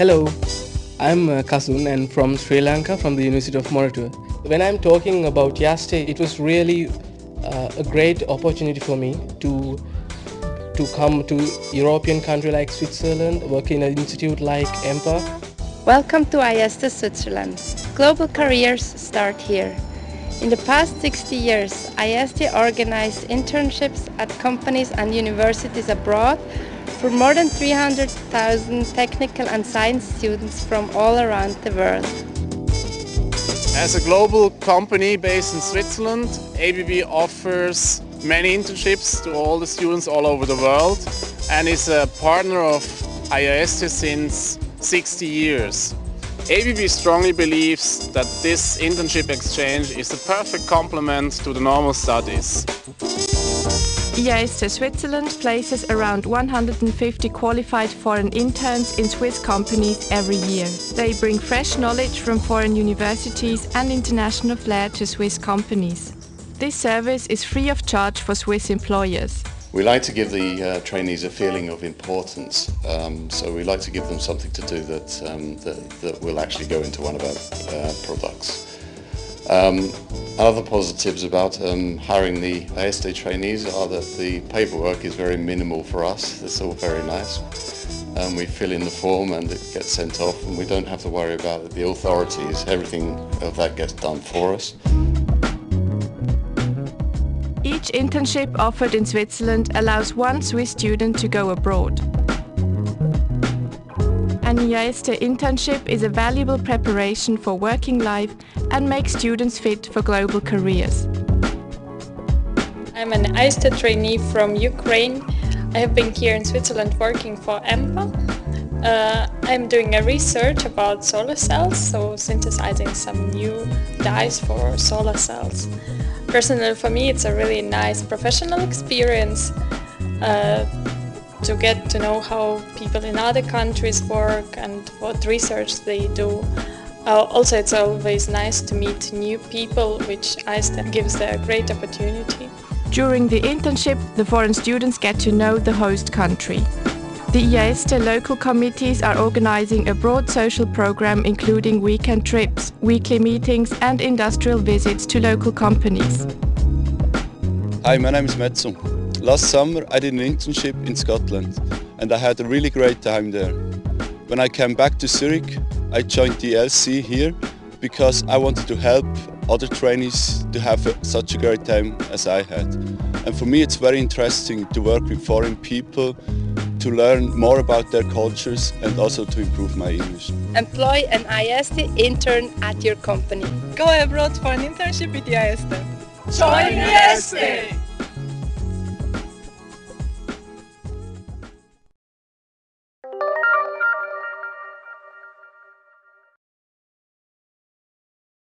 Hello, I'm uh, Kasun and from Sri Lanka from the University of Moratuwa. When I'm talking about IAESTE, it was really uh, a great opportunity for me to to come to European country like Switzerland, work in an institute like EMPA. Welcome to IAESTE Switzerland. Global careers start here. In the past 60 years, IAESTE organized internships at companies and universities abroad for more than 300,000 technical and science students from all around the world. As a global company based in Switzerland, ABB offers many internships to all the students all over the world and is a partner of IAESTE since 60 years. ABB strongly believes that this internship exchange is the perfect complement to the normal studies. IAESTE Switzerland places around 150 qualified foreign interns in Swiss companies every year. They bring fresh knowledge from foreign universities and international flair to Swiss companies. This service is free of charge for Swiss employers. We like to give the uh, trainees a feeling of importance, um, so we like to give them something to do that, um, that, that will actually go into one of our uh, products. Um, other positives about um, hiring the IAESTE trainees are that the paperwork is very minimal for us, it's all very nice. Um, we fill in the form and it gets sent off and we don't have to worry about the authorities, everything of that gets done for us. Each internship offered in Switzerland allows one Swiss student to go abroad. An IAESTE internship is a valuable preparation for working life and makes students fit for global careers. I'm an IAESTE trainee from Ukraine. I have been here in Switzerland working for EMPA. Uh, I'm doing a research about solar cells, so synthesizing some new dyes for solar cells. Personally, for me, it's a really nice professional experience uh, to get to know how people in other countries work and what research they do. Uh, also, it's always nice to meet new people, which IAESTE gives them a great opportunity. During the internship, the foreign students get to know the host country. The IAESTE local committees are organizing a broad social program including weekend trips, weekly meetings and industrial visits to local companies. Hi, my name is Metzo. Last summer I did an internship in Scotland and I had a really great time there. When I came back to Zurich, I joined the LC here because I wanted to help other trainees to have such a great time as I had. And for me it's very interesting to work with foreign people to learn more about their cultures and also to improve my English. Employ an IAESTE intern at your company. Go abroad for an internship with IAESTE. Join IAESTE!